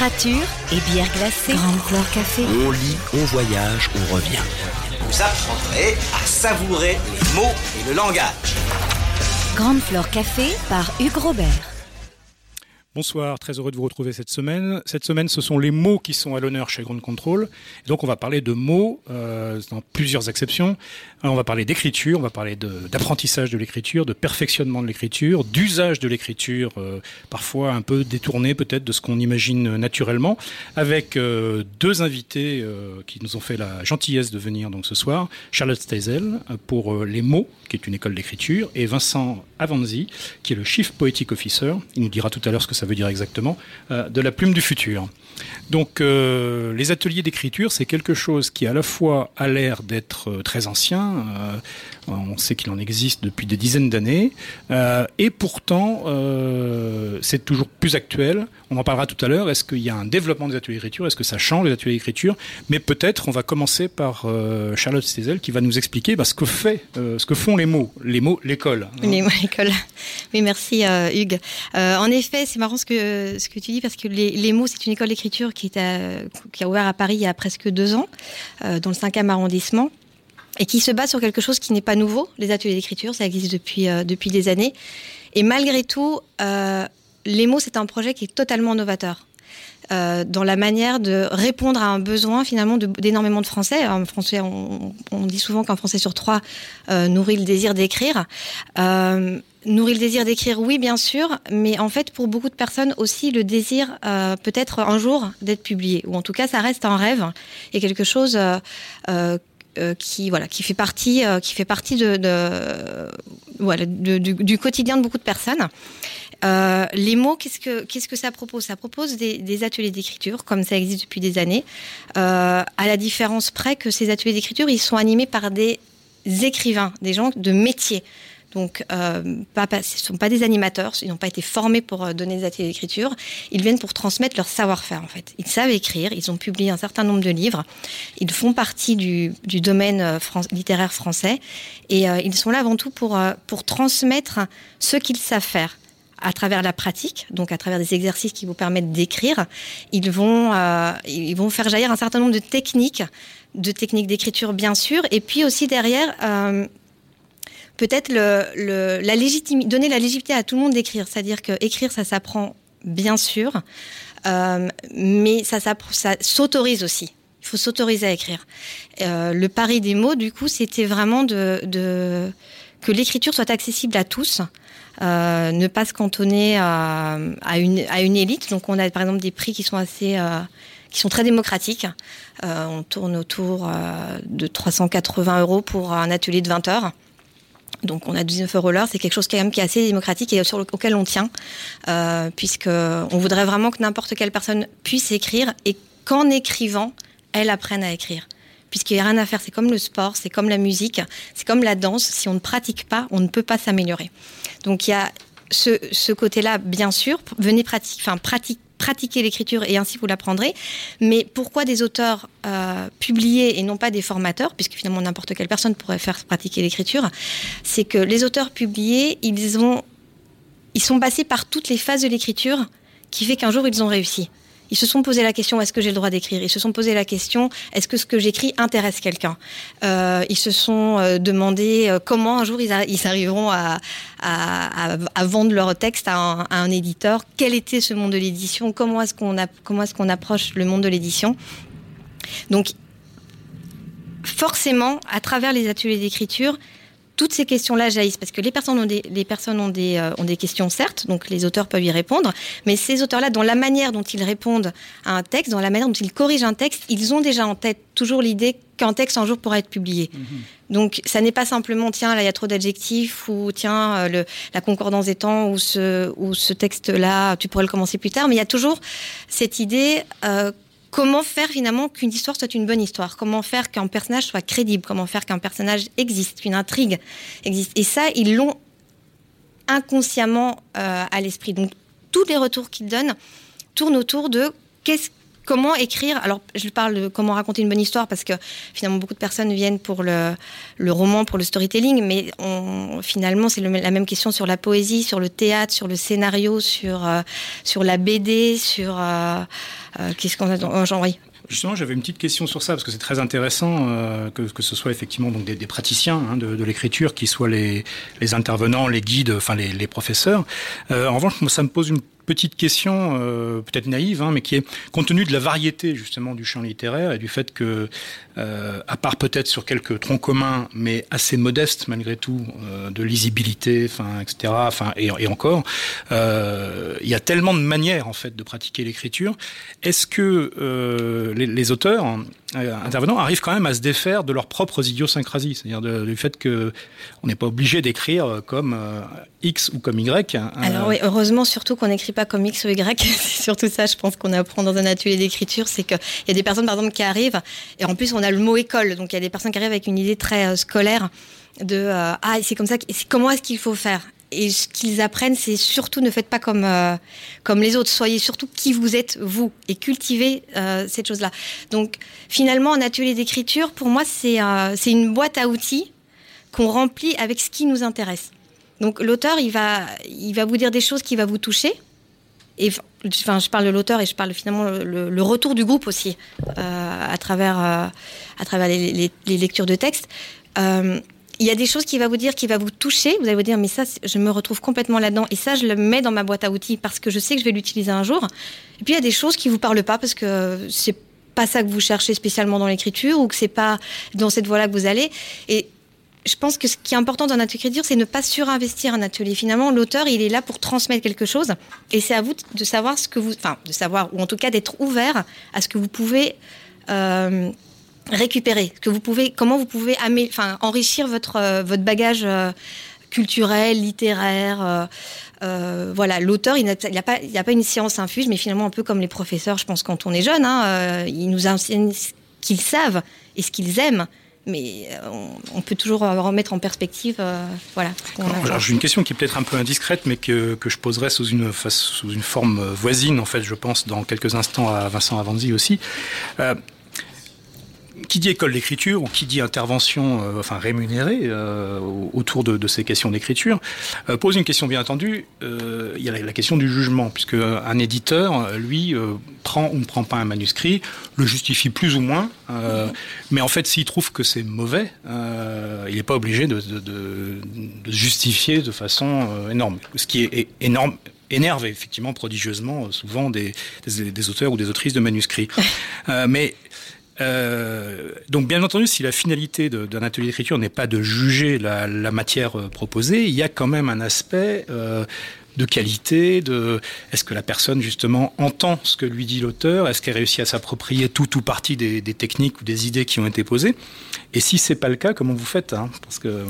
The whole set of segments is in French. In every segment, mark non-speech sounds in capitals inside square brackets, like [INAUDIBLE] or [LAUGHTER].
Littérature et bière glacée. Grande Flore Café. On lit, on voyage, on revient. Vous apprendrez à savourer les mots et le langage. Grande Flore Café par Hugues Robert. Bonsoir, très heureux de vous retrouver cette semaine. Cette semaine, ce sont les mots qui sont à l'honneur chez Grand Control. Donc, on va parler de mots euh, dans plusieurs exceptions. Alors, on va parler d'écriture, on va parler d'apprentissage de, l'écriture, de perfectionnement de l'écriture, d'usage de l'écriture, euh, parfois un peu détourné peut-être de ce qu'on imagine naturellement, avec euh, deux invités qui nous ont fait la gentillesse de venir donc ce soir. Charlotte Steisel pour les mots, qui est une école d'écriture, et Vincent Avanzi, qui est le Chief Poetic Officer. Il nous dira tout à l'heure ce que ça veut dire exactement, euh, de la plume du futur. Donc euh, les ateliers d'écriture, c'est quelque chose qui à la fois a l'air d'être euh, très ancien, on sait qu'il en existe depuis des dizaines d'années, et pourtant c'est toujours plus actuel. On en parlera tout à l'heure. Est-ce qu'il y a un développement des ateliers d'écriture? Est-ce que ça change les ateliers d'écriture? Mais peut-être on va commencer par Charlotte Stezel qui va nous expliquer bah, ce que fait, ce que font les mots, les mots, l'école. hein. Les mots école. Oui, merci Hugues. En effet, c'est marrant ce que, ce que tu dis parce que les, mots, c'est une école d'écriture qui, est qui a ouvert à Paris il y a presque deux ans, euh, dans le 5e arrondissement, et qui se base sur quelque chose qui n'est pas nouveau. Les ateliers d'écriture, ça existe depuis, euh, depuis des années. Et malgré tout, euh, les mots, c'est un projet qui est totalement novateur. Euh, dans la manière de répondre à un besoin finalement d'énormément de, Français. En français, on, dit souvent qu'un Français sur trois euh, nourrit le désir d'écrire. Euh, nourrit le désir d'écrire, oui, bien sûr, mais en fait, pour beaucoup de personnes aussi, le désir peut-être un jour d'être publié, ou en tout cas, ça reste un rêve et quelque chose qui voilà qui fait partie qui fait partie du quotidien de beaucoup de personnes. Euh, les mots, qu'est-ce que ça propose? Ça propose des, ateliers d'écriture, comme ça existe depuis des années. Euh, à la différence près que ces ateliers d'écriture, ils sont animés par des écrivains, des gens de métier. Donc, euh, ce ne sont pas des animateurs, ils n'ont pas été formés pour donner des ateliers d'écriture. Ils viennent pour transmettre leur savoir-faire, en fait. Ils savent écrire, ils ont publié un certain nombre de livres, ils font partie du, domaine littéraire français, et ils sont là avant tout pour transmettre ce qu'ils savent faire à travers la pratique, donc à travers des exercices qui vous permettent d'écrire. Ils vont, euh, ils vont faire jaillir un certain nombre de techniques, de techniques d'écriture bien sûr, et puis aussi derrière, euh, peut-être la légitimi- donner la légitimité à tout le monde d'écrire. C'est-à-dire que écrire, ça s'apprend bien sûr, euh, mais ça, ça s'autorise aussi. Il faut s'autoriser à écrire. Le pari des mots, du coup, c'était vraiment de que l'écriture soit accessible à tous. Euh, ne pas se cantonner à, une, élite. Donc on a par exemple des prix qui sont assez, euh, qui sont très démocratiques. Euh, on tourne autour de 380 euros pour un atelier de 20 heures. Donc on a 19 euros l'heure, c'est quelque chose quand même qui est assez démocratique et sur auquel on tient, euh, puisque on voudrait vraiment que n'importe quelle personne puisse écrire et qu'en écrivant, elle apprenne à écrire. Puisqu'il n'y a rien à faire, c'est comme le sport, c'est comme la musique, c'est comme la danse. Si on ne pratique pas, on ne peut pas s'améliorer. Donc il y a ce, côté-là, bien sûr. Venez pratiquer l'écriture et ainsi vous l'apprendrez. Mais pourquoi des auteurs euh, publiés et non pas des formateurs, puisque finalement n'importe quelle personne pourrait faire pratiquer l'écriture, c'est que les auteurs publiés, ils ont, ils sont passés par toutes les phases de l'écriture, qui fait qu'un jour ils ont réussi. Ils se sont posé la question est-ce que j'ai le droit d'écrire? Ils se sont posé la question est-ce que ce que j'écris intéresse quelqu'un? Euh, Ils se sont euh, demandé euh, comment un jour ils, arriveront à, vendre leur texte à un, un, éditeur? Quel était ce monde de l'édition? Comment est-ce qu'on comment est-ce qu'on approche le monde de l'édition? Donc forcément, à travers les ateliers d'écriture, toutes ces questions-là jaillissent parce que les personnes ont des, les personnes ont des, euh, ont des questions, certes, donc les auteurs peuvent y répondre, mais ces auteurs-là, dans la manière dont ils répondent à un texte, dans la manière dont ils corrigent un texte, ils ont déjà en tête toujours l'idée qu'un texte un jour pourra être publié. Mmh. Donc, ça n'est pas simplement, tiens, là, il y a trop d'adjectifs, ou tiens, euh, le, la concordance des temps, ou ce, ou ce texte-là, tu pourrais le commencer plus tard, mais il y a toujours cette idée euh, comment faire finalement qu'une histoire soit une bonne histoire, comment faire qu'un personnage soit crédible, comment faire qu'un personnage existe, qu'une intrigue existe? Et ça, ils l'ont inconsciemment euh, à l'esprit. Donc tous les retours qu'ils donnent tournent autour de qu'est-ce comment écrire Alors, je parle de comment raconter une bonne histoire parce que finalement, beaucoup de personnes viennent pour le, roman, pour le storytelling, mais finalement, c'est la même question sur la poésie, sur le théâtre, sur le scénario, sur, euh, sur la BD, sur. Euh, euh, Qu'est-ce qu'on a oui. Justement, j'avais une petite question sur ça, parce que c'est très intéressant que, que, ce soit effectivement donc des, praticiens hein, de, l'écriture, qui soient les, intervenants, les guides, enfin les, professeurs. En revanche, ça me pose une petite question, euh, peut-être naïve, hein, mais qui est compte tenu de la variété justement du champ littéraire et du fait que, euh, à part peut-être sur quelques troncs communs, mais assez modestes malgré tout, euh, de lisibilité, etc. Et, encore, il y a tellement de manières en fait de pratiquer l'écriture. Est-ce que les, auteurs intervenants arrivent quand même à se défaire de leurs propres idiosyncrasies, c'est-à-dire du fait que on n'est pas obligé d'écrire comme euh, X ou comme Y. Hein, Alors oui, heureusement surtout qu'on n'écrit pas comme X ou Y. [LAUGHS] c'est surtout ça, je pense qu'on apprend dans un atelier d'écriture, c'est qu'il y a des personnes par exemple qui arrivent et en plus on a le mot école, donc il y a des personnes qui arrivent avec une idée très euh, scolaire de euh, ah c'est comme ça, comment est-ce qu'il faut faire? Et ce qu'ils apprennent, c'est surtout ne faites pas comme euh, comme les autres. Soyez surtout qui vous êtes vous et cultivez euh, cette chose-là. Donc finalement, un atelier d'écriture, pour moi, c'est euh, une boîte à outils qu'on remplit avec ce qui nous intéresse. Donc l'auteur, il va il va vous dire des choses qui va vous toucher. Et enfin, je parle de l'auteur et je parle finalement le, retour du groupe aussi euh, à travers à travers les, les, les lectures de textes. Il y a des choses qui va vous dire, qui va vous toucher. Vous allez vous dire, mais ça, je me retrouve complètement là-dedans. Et ça, je le mets dans ma boîte à outils parce que je sais que je vais l'utiliser un jour. Et puis, il y a des choses qui vous parlent pas parce que c'est pas ça que vous cherchez spécialement dans l'écriture ou que c'est pas dans cette voie-là que vous allez. Et je pense que ce qui est important dans notre écriture, c'est ne pas surinvestir un atelier. Finalement, l'auteur, il est là pour transmettre quelque chose, et c'est à vous de savoir ce que vous, enfin, de savoir, ou en tout cas d'être ouvert à ce que vous pouvez euh, récupérer, que vous pouvez, comment vous pouvez enfin, enrichir votre, euh, votre bagage euh, culturel, littéraire. Euh, voilà, l'auteur, il n'y a, pas, il a pas une science infuse, mais finalement un peu comme les professeurs, je pense, quand on est jeune, hein, ils nous enseignent ce qu'ils savent et ce qu'ils aiment. Mais on, peut toujours remettre en perspective. Euh, voilà. J'ai une question qui est peut-être un peu indiscrète, mais que, que je poserai sous une, sous une forme voisine, en fait, je pense, dans quelques instants à Vincent Avanzi aussi. Euh, qui dit école d'écriture ou qui dit intervention euh, enfin rémunérée euh, autour de, de, ces questions d'écriture euh, pose une question bien entendu euh, il y a la, question du jugement puisque un éditeur lui euh, prend ou ne prend pas un manuscrit le justifie plus ou moins euh, mais en fait s'il trouve que c'est mauvais euh, il n'est pas obligé de, de, de, justifier de façon euh, énorme. Ce qui est, énorme énerve effectivement prodigieusement euh, souvent des, des, des auteurs ou des autrices de manuscrits. Euh, mais Euh, donc bien entendu, si la finalité d'un atelier d'écriture n'est pas de juger la, matière euh, proposée, il y a quand même un aspect euh, de qualité, de est-ce que la personne justement entend ce que lui dit l'auteur, est-ce qu'elle réussit à s'approprier tout ou partie des, techniques ou des idées qui ont été posées? Et si c'est pas le cas, comment vous faites hein? Parce que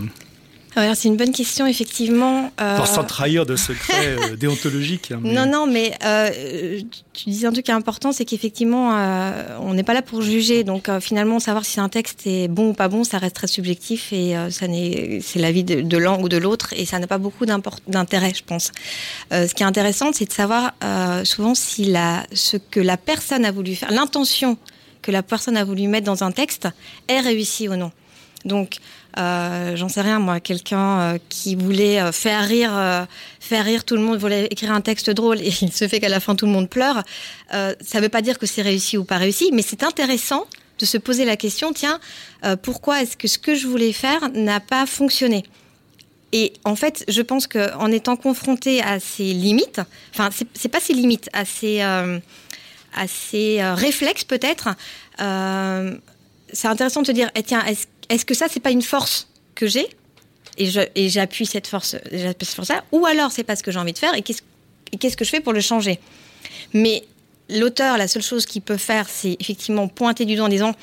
c'est une bonne question, effectivement. Euh... Sans trahir de secret euh, [LAUGHS] déontologique. Mais... Non, non, mais euh, tu disais un truc qui est important, c'est qu'effectivement, euh, on n'est pas là pour juger. Donc, euh, finalement, savoir si un texte est bon ou pas bon, ça reste très subjectif et ça c'est l'avis de, de l'un ou de l'autre et ça n'a pas beaucoup d'intérêt, je pense. Ce qui est intéressant, c'est de savoir souvent si la, ce que la personne a voulu faire, l'intention que la personne a voulu mettre dans un texte est réussie ou non. Donc, euh, j'en sais rien, moi, quelqu'un euh, qui voulait euh, faire rire, faire rire tout le monde, voulait écrire un texte drôle [LAUGHS] et il se fait qu'à la fin tout le monde pleure. Ça ne veut pas dire que c'est réussi ou pas réussi, mais c'est intéressant de se poser la question, tiens, pourquoi est-ce que ce que je voulais faire n'a pas fonctionné? Et en fait, je pense qu'en étant confronté à ces limites, enfin, c'est pas ces limites, à ces, à réflexes peut-être, c'est intéressant de se dire, eh, tiens, est-ce est-ce que ça, c'est pas une force que j'ai et j'appuie cette force, cette force-là, ou alors c'est pas ce que j'ai envie de faire et qu'est-ce que je fais pour le changer? Mais l'auteur, la seule chose qu'il peut faire, c'est effectivement pointer du doigt en disant,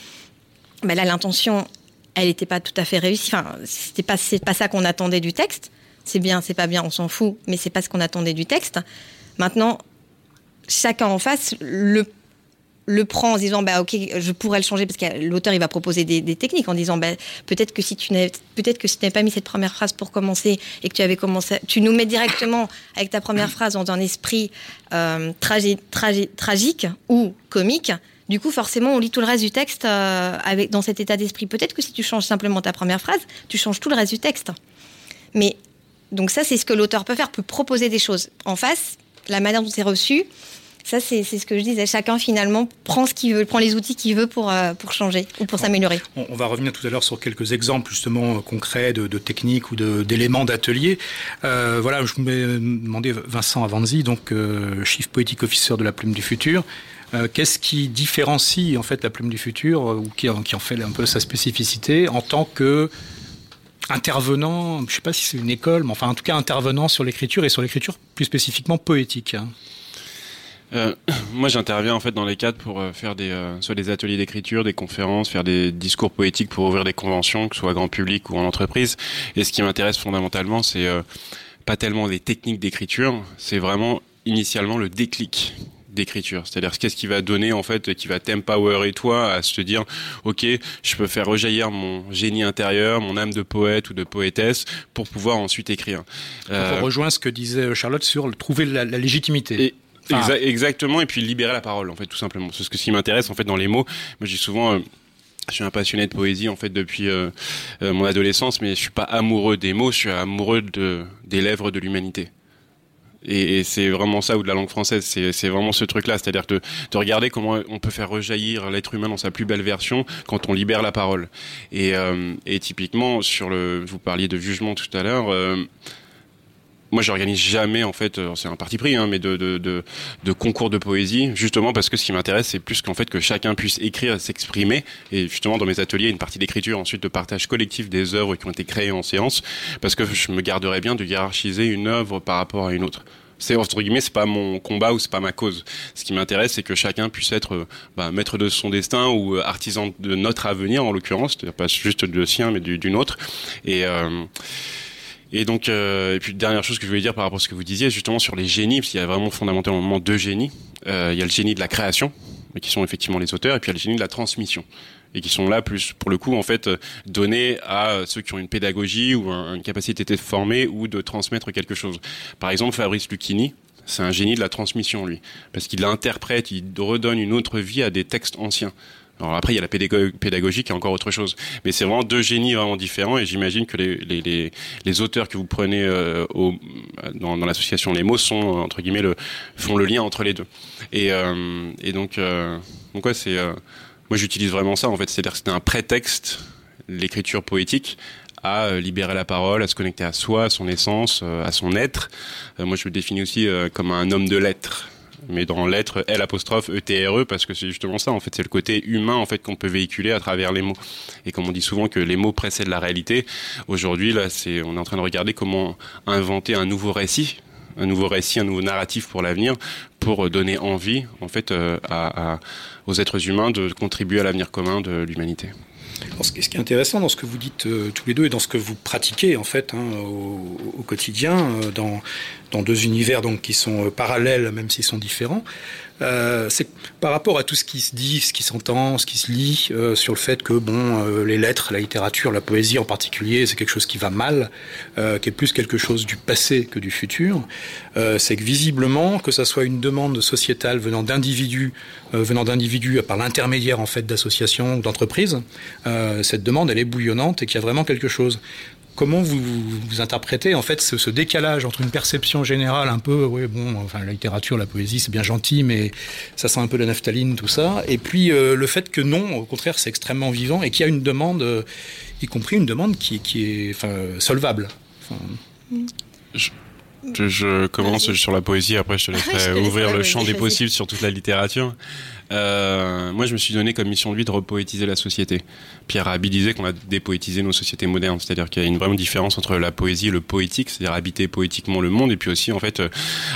ben là, l'intention, elle n'était pas tout à fait réussie. Enfin, c'était pas, c'est pas ça qu'on attendait du texte. C'est bien, c'est pas bien, on s'en fout, mais c'est pas ce qu'on attendait du texte. Maintenant, chacun en face le le prend en disant bah ok je pourrais le changer parce que l'auteur il va proposer des, techniques en disant bah, peut-être que si tu n'avais peut-être que si tu pas mis cette première phrase pour commencer et que tu avais commencé tu nous mets directement avec ta première phrase dans un esprit euh, tragi- tragi- tragique ou comique du coup forcément on lit tout le reste du texte euh, avec dans cet état d'esprit. Peut-être que si tu changes simplement ta première phrase tu changes tout le reste du texte. Mais donc ça c'est ce que l'auteur peut faire peut proposer des choses en face la manière dont c'est reçu ça, c'est c'est ce que je disais. Chacun, finalement, prend ce qu'il veut, prend les outils qu'il veut pour, euh, pour changer ou pour s'améliorer. On, on va revenir tout à l'heure sur quelques exemples justement euh, concrets de, de techniques ou d'éléments d'atelier. Euh, voilà, je me demandais Vincent Avanzi, donc euh, chief poétique officer de la Plume du Futur. Euh, Qu'est-ce qui différencie en fait la Plume du Futur ou qui, en- qui en fait un peu sa spécificité en tant que intervenant, je ne sais pas si c'est une école, mais enfin en tout cas intervenant sur l'écriture et sur l'écriture plus spécifiquement poétique. Euh, [CLEARS THROAT] moi, j'interviens en fait dans les cadres pour euh, faire des, euh, soit des ateliers d'écriture, des conférences, faire des discours poétiques pour ouvrir des conventions, que ce soit grand public ou en entreprise. Et ce qui m'intéresse fondamentalement, c'est euh, pas tellement les techniques d'écriture, c'est vraiment initialement le déclic d'écriture. C'est-à-dire qu'est-ce qui va donner en fait, qui va t'empowerer toi à se dire, ok, je peux faire rejaillir mon génie intérieur, mon âme de poète ou de poétesse pour pouvoir ensuite écrire. Euh, on rejoint ce que disait Charlotte sur le- trouver la, la légitimité. et Exactement, et puis libérer la parole, en fait, tout simplement. C'est ce qui m'intéresse, en fait, dans les mots. Moi, dis souvent, euh, je suis un passionné de poésie, en fait, depuis euh, euh, mon adolescence, mais je suis pas amoureux des mots, je suis amoureux de, des lèvres de l'humanité. Et, c'est vraiment ça, ou de la langue française, c'est vraiment ce truc-là, c'est-à-dire de, de regarder comment on peut faire rejaillir l'être humain dans sa plus belle version quand on libère la parole. Et, et typiquement, sur le, vous parliez de jugement tout à l'heure, moi j'organise jamais en fait euh, c'est un parti pris hein, mais de, concours de poésie justement parce que ce qui m'intéresse c'est plus qu'en fait que chacun puisse écrire s'exprimer. Et justement dans mes ateliers une partie d'écriture ensuite de partage collectif des œuvres qui ont été créées en séance parce que je me garderais bien de hiérarchiser une œuvre par rapport à une autre. C'est entre guillemets c'est pas mon combat ou c'est pas ma cause. Ce qui m'intéresse c'est que chacun puisse être euh, bah, maître de son destin ou euh, artisan de notre avenir en l'occurrence c'est-à-dire pas juste de sien mais du- d'une autre et et donc, euh, et puis dernière chose que je voulais dire par rapport à ce que vous disiez, justement sur les génies, parce qu'il y a vraiment fondamentalement deux génies. Euh, il y a le génie de la création, qui sont effectivement les auteurs, et puis il y a le génie de la transmission, et qui sont là plus pour le coup en fait donnés à ceux qui ont une pédagogie ou un- une capacité de former ou de transmettre quelque chose. Par exemple, Fabrice Lucchini. C'est un génie de la transmission, lui, parce qu'il interprète, il redonne une autre vie à des textes anciens. Alors après, il y a la pédago- pédagogie qui est encore autre chose. Mais c'est vraiment deux génies vraiment différents et j'imagine que les, les, les, les auteurs que vous prenez euh, au, dans, dans l'association Les mots sont, euh, entre guillemets, le, font le lien entre les deux. Et, euh, et donc, euh, donc ouais, c'est, euh, moi j'utilise vraiment ça en fait. C'est-à-dire que c'était un prétexte, l'écriture poétique, à libérer la parole, à se connecter à soi, à son essence, à son être. Moi je me définis aussi comme un homme de lettres mais dans l'être L apostrophe E T R E parce que c'est justement ça en fait c'est le côté humain en fait qu'on peut véhiculer à travers les mots. Et comme on dit souvent que les mots précèdent la réalité aujourd'hui là c'est on est en train de regarder comment inventer un nouveau récit un nouveau récit un nouveau narratif pour l'avenir pour donner envie en fait euh, à, à- aux êtres humains de contribuer à l'avenir commun de l'humanité ce qui est intéressant dans ce que vous dites euh, tous les deux et dans ce que vous pratiquez en fait hein, au, au quotidien, euh, dans, dans deux univers donc qui sont euh, parallèles même s'ils sont différents, euh, c'est par rapport à tout ce qui se dit, ce qui s'entend, ce qui se lit euh, sur le fait que bon, euh, les lettres, la littérature, la poésie en particulier, c'est quelque chose qui va mal, qui est plus quelque chose du passé que du futur. C'est que visiblement, que ça soit une demande sociétale venant d'individus, venant d'individus par l'intermédiaire en fait d'associations ou d'entreprises, cette demande elle est bouillonnante et qu'il y a vraiment quelque chose. Comment vous, vous interprétez en fait ce, ce, décalage entre une perception générale un peu, oui bon, enfin la littérature, la poésie, c'est bien gentil, mais ça sent un peu la naphtaline, tout ça, et puis euh, le fait que non, au contraire, c'est extrêmement vivant et qu'il y a une demande, euh, y compris une demande qui, qui est enfin, solvable. Enfin... Je... Je, je, commence sur la poésie, après je te laisserai [LAUGHS] je ouvrir le champ des possibles sur toute la littérature. Euh, moi, je me suis donné comme mission de vie de repoétiser la société. Pierre Rabhi disait qu'on a dépoétisé nos sociétés modernes, c'est-à-dire qu'il y a une vraie différence entre la poésie et le poétique, c'est-à-dire habiter poétiquement le monde, et puis aussi, en fait, euh,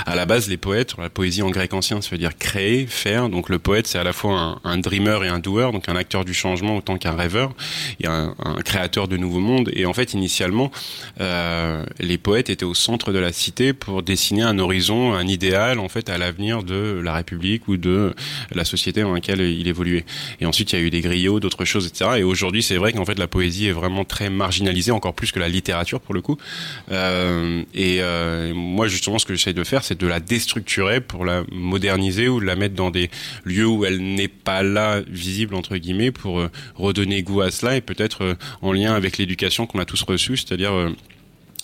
à la base, les poètes, la poésie en grec ancien, ça veut dire créer, faire. Donc le poète, c'est à la fois un, un, dreamer et un doer, donc un acteur du changement autant qu'un rêveur, et un, un, créateur de nouveaux mondes. Et en fait, initialement, euh, les poètes étaient au centre de la cité pour dessiner un horizon, un idéal, en fait, à l'avenir de la République ou de la société société dans laquelle il évoluait. Et ensuite, il y a eu des griots, d'autres choses, etc. Et aujourd'hui, c'est vrai qu'en fait, la poésie est vraiment très marginalisée, encore plus que la littérature pour le coup. Euh, et euh, moi, justement, ce que j'essaie de faire, c'est de la déstructurer pour la moderniser ou la mettre dans des lieux où elle n'est pas là, visible entre guillemets, pour euh, redonner goût à cela et peut-être en lien avec l'éducation qu'on a tous reçue, c'est-à-dire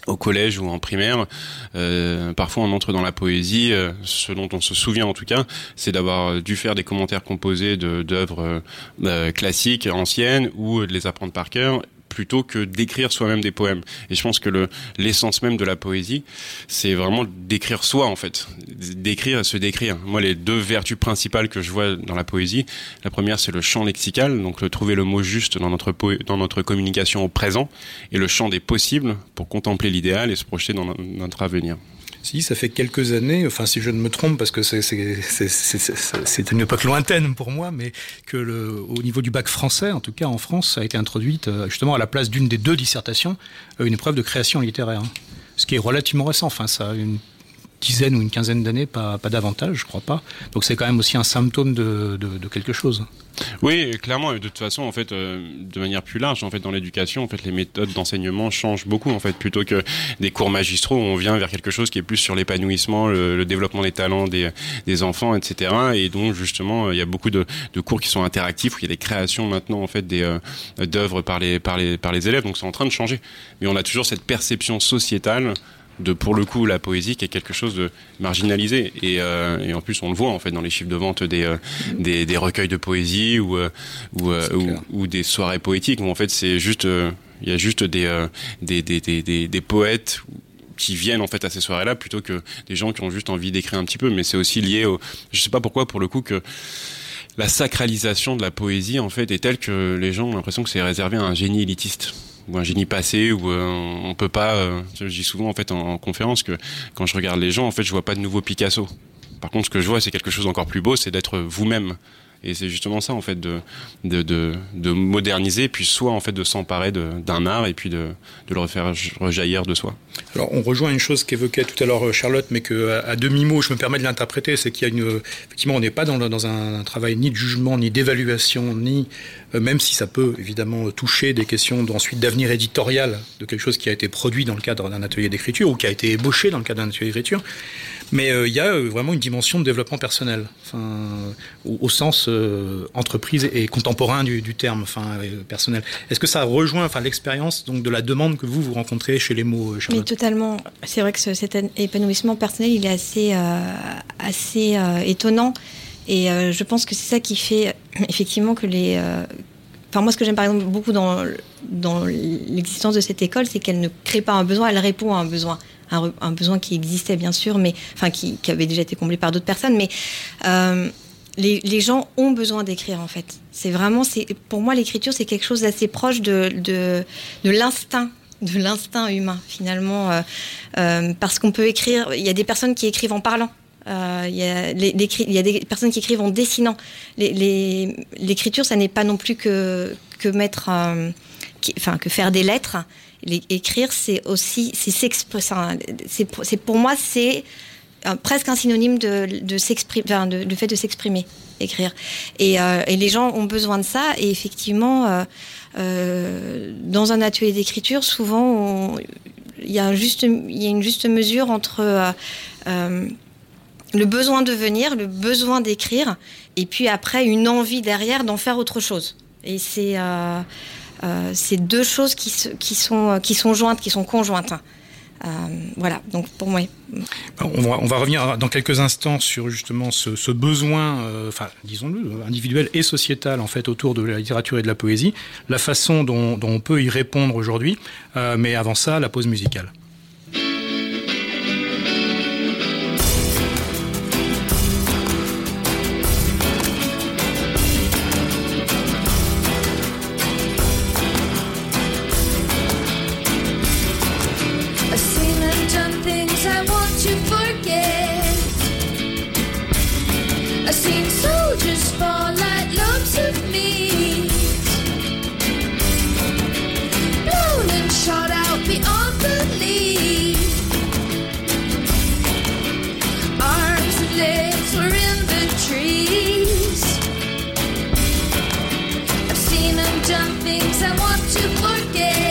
au collège ou en primaire, euh, parfois on entre dans la poésie. Euh, ce dont on se souvient en tout cas, c'est d'avoir dû faire des commentaires composés d'œuvres euh, classiques, anciennes, ou de les apprendre par cœur plutôt que d'écrire soi-même des poèmes. Et je pense que le l'essence même de la poésie, c'est vraiment d'écrire soi en fait, d'écrire et se décrire. Moi, les deux vertus principales que je vois dans la poésie, la première c'est le champ lexical, donc le trouver le mot juste dans notre dans notre communication au présent, et le champ des possibles pour contempler l'idéal et se projeter dans notre avenir. Si, ça fait quelques années, enfin si je ne me trompe, parce que c'est une époque lointaine pour moi, mais que au niveau du bac français, en tout cas en France, ça a été introduite justement à la place d'une des deux dissertations, une épreuve de création littéraire. Ce qui est relativement récent, enfin ça a une dizaine ou une quinzaine d'années, pas, pas davantage, je crois pas. Donc c'est quand même aussi un symptôme de, de, quelque chose. Oui, clairement. De toute façon, en fait, euh, de manière plus large, en fait, dans l'éducation, en fait, les méthodes d'enseignement changent beaucoup, en fait, plutôt que des cours magistraux on vient vers quelque chose qui est plus sur l'épanouissement, le, développement des talents des, des enfants, etc. Et donc, justement, il y a beaucoup de, de, cours qui sont interactifs où il y a des créations maintenant, en fait, des euh, d'œuvres par les par les par les élèves. Donc, c'est en train de changer. Mais on a toujours cette perception sociétale de pour le coup la poésie qui est quelque chose de marginalisé. Et, euh, et en plus on le voit en fait dans les chiffres de vente des euh, des, des, recueils de poésie ou euh, ou, ou, ou, des soirées poétiques où en fait c'est juste il y a juste des, des, des, des, des poètes qui viennent en fait à ces soirées-là plutôt que des gens qui ont juste envie d'écrire un petit peu. Mais c'est aussi lié au je sais pas pourquoi pour le coup que la sacralisation de la poésie en fait est telle que les gens ont l'impression que c'est réservé à un génie élitiste ou un génie passé où euh, on peut pas euh, je dis souvent en fait en, en, conférence que quand je regarde les gens en fait je vois pas de nouveau Picasso. Par contre ce que je vois c'est quelque chose encore plus beau c'est d'être vous-même. Et c'est justement ça en fait de, de, de, de moderniser puis soit en fait de s'emparer d'un art et puis de, de le refaire rejaillir de soi. Alors on rejoint une chose qu'évoquait tout à l'heure Charlotte mais que à, demi mot je me permets de l'interpréter c'est qu'il y a une effectivement on n'est pas dans, dans un, travail ni de jugement ni d'évaluation ni euh, même si ça peut évidemment toucher des questions ensuite d'avenir éditorial de quelque chose qui a été produit dans le cadre d'un atelier d'écriture ou qui a été ébauché dans le cadre d'un atelier d'écriture. Mais euh, il y a euh, vraiment une dimension de développement personnel. Au, sens euh, entreprise et contemporain du, terme euh, personnel. Est-ce que ça rejoint l'expérience donc de la demande que vous vous rencontrez chez les mots euh, Mais totalement. C'est vrai que ce, cet épanouissement personnel il est assez euh, assez euh, étonnant et euh, je pense que c'est ça qui fait effectivement que les euh, Enfin, moi, ce que j'aime par exemple beaucoup dans, l'existence de cette école, c'est qu'elle ne crée pas un besoin, elle répond à un besoin un, besoin qui existait bien sûr, mais enfin qui, avait déjà été comblé par d'autres personnes, mais euh, les, gens ont besoin d'écrire en fait. C'est vraiment, pour moi l'écriture c'est quelque chose d'assez proche de, l'instinct de l'instinct humain finalement euh, euh, parce qu'on peut écrire il y a des personnes qui écrivent en parlant euh, il, y a les, les, il y a des personnes qui écrivent en dessinant l'écriture ça n'est pas non plus que, euh, faire des lettres écrire c'est aussi c'est pour moi c'est presque un synonyme de, de s'exprimer, de, de, fait de s'exprimer, écrire. Et, euh, les gens ont besoin de ça. Et effectivement, euh, euh, dans un atelier d'écriture, souvent, il y a une juste mesure entre le besoin de venir, le besoin d'écrire, et puis après une envie derrière d'en faire autre chose. Et c'est c'est deux choses qui, sont, qui sont jointes, qui sont conjointes. Euh, voilà, donc pour moi. On va, revenir dans quelques instants sur justement ce, besoin, euh, disons-le, individuel et sociétal en fait autour de la littérature et de la poésie, la façon dont, on peut y répondre aujourd'hui. Euh, mais avant ça, la pause musicale. things I want to forget.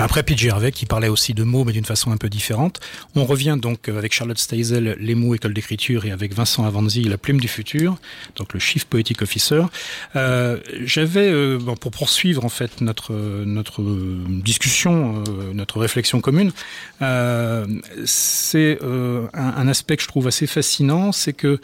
Après PJ Harvey, qui parlait aussi de mots, mais d'une façon un peu différente. On revient donc avec Charlotte Steisel, les mots école d'écriture, et avec Vincent Avanzi, la plume du futur, donc le Chief Poetic Officer. Euh, J'avais, euh, pour poursuivre en fait notre notre discussion, euh, notre réflexion commune, euh, c'est euh, un, un aspect que je trouve assez fascinant, c'est que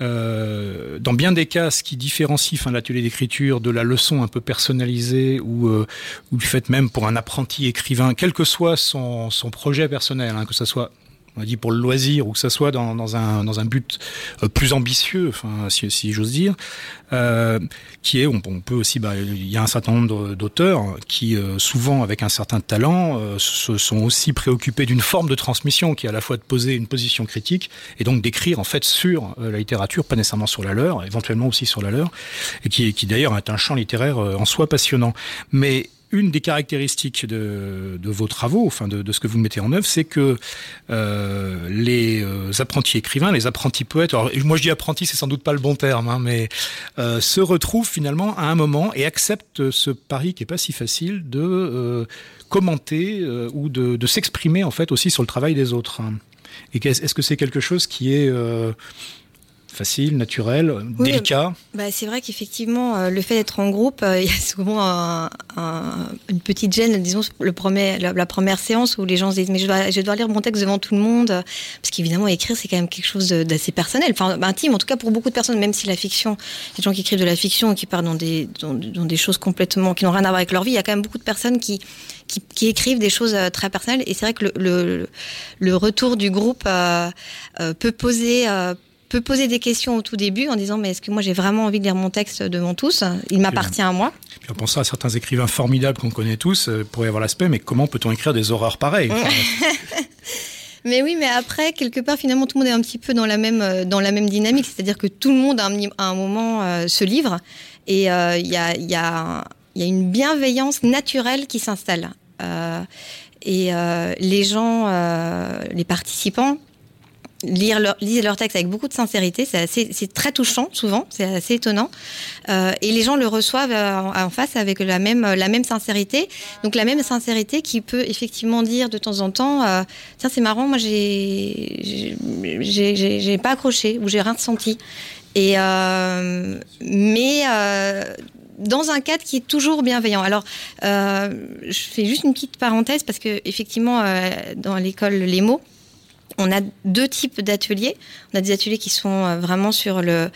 euh, dans bien des cas, ce qui différencie enfin, l'atelier d'écriture de la leçon un peu personnalisée ou, euh, ou du fait même pour un apprenti écrivain, quel que soit son, projet personnel, hein, que ce soit on a dit pour le loisir ou que ça soit dans, un, dans un but euh, plus ambitieux, enfin si, j'ose dire, euh, qui est, on, peut aussi, bah, il y a un certain nombre d'auteurs qui euh, souvent avec un certain talent se sont aussi préoccupés d'une forme de transmission qui est à la fois de poser une position critique et donc d'écrire en fait sur la littérature, pas nécessairement sur la leur, éventuellement aussi sur la leur, et qui, qui d'ailleurs est un champ littéraire en soi passionnant. Mais une des caractéristiques de, vos travaux, enfin de, ce que vous mettez en œuvre, c'est que euh, les euh, apprentis écrivains, les apprentis poètes, alors moi je dis apprentis, c'est sans doute pas le bon terme, hein, mais euh, se retrouvent finalement à un moment et acceptent ce pari qui est pas si facile de commenter ou de, s'exprimer en fait aussi sur le travail des autres. Et est-ce que c'est quelque chose qui est facile, naturel, oui, délicat. Bah, c'est vrai qu'effectivement, euh, le fait d'être en groupe, euh, [LAUGHS] il y a souvent un, un, une petite gêne, disons, le premier, la, la, première séance où les gens se disent mais je dois, je dois lire mon texte devant tout le monde, parce qu'évidemment écrire c'est quand même quelque chose d'assez personnel, enfin intime en tout cas pour beaucoup de personnes, même si la fiction, les gens qui écrivent de la fiction et qui partent dans des, dans, dans des choses complètement qui n'ont rien à voir avec leur vie, il y a quand même beaucoup de personnes qui qui, qui écrivent des choses euh, très personnelles et c'est vrai que le, le, le, retour du groupe euh, euh, peut poser peut poser des questions au tout début en disant mais est-ce que moi j'ai vraiment envie de lire mon texte devant tous Il m'appartient à moi. Puis on pense à certains écrivains formidables qu'on connaît tous euh, pourraient avoir l'aspect mais comment peut-on écrire des horreurs pareilles? Enfin, [LAUGHS] Mais oui, mais après, quelque part, finalement, tout le monde est un petit peu dans la même, dans la même dynamique. C'est-à-dire que tout le monde, à un, à un moment, euh, se livre. Et il euh, y, a, y, a, y a une bienveillance naturelle qui s'installe. Euh, et les gens, les participants, lire leur, lisent leur texte avec beaucoup de sincérité. C'est très touchant, souvent. C'est assez étonnant. Euh, et les gens le reçoivent en, en, face avec la même, la même sincérité. Donc, la même sincérité qui peut effectivement dire de temps en temps euh, Tiens, c'est marrant, moi, j'ai pas accroché ou j'ai rien ressenti. Et, euh, mais euh, dans un cadre qui est toujours bienveillant. Alors, euh, je fais juste une petite parenthèse parce que effectivement, euh, dans l'école Les mots, on a deux types d'ateliers. On a des ateliers qui sont vraiment sur le.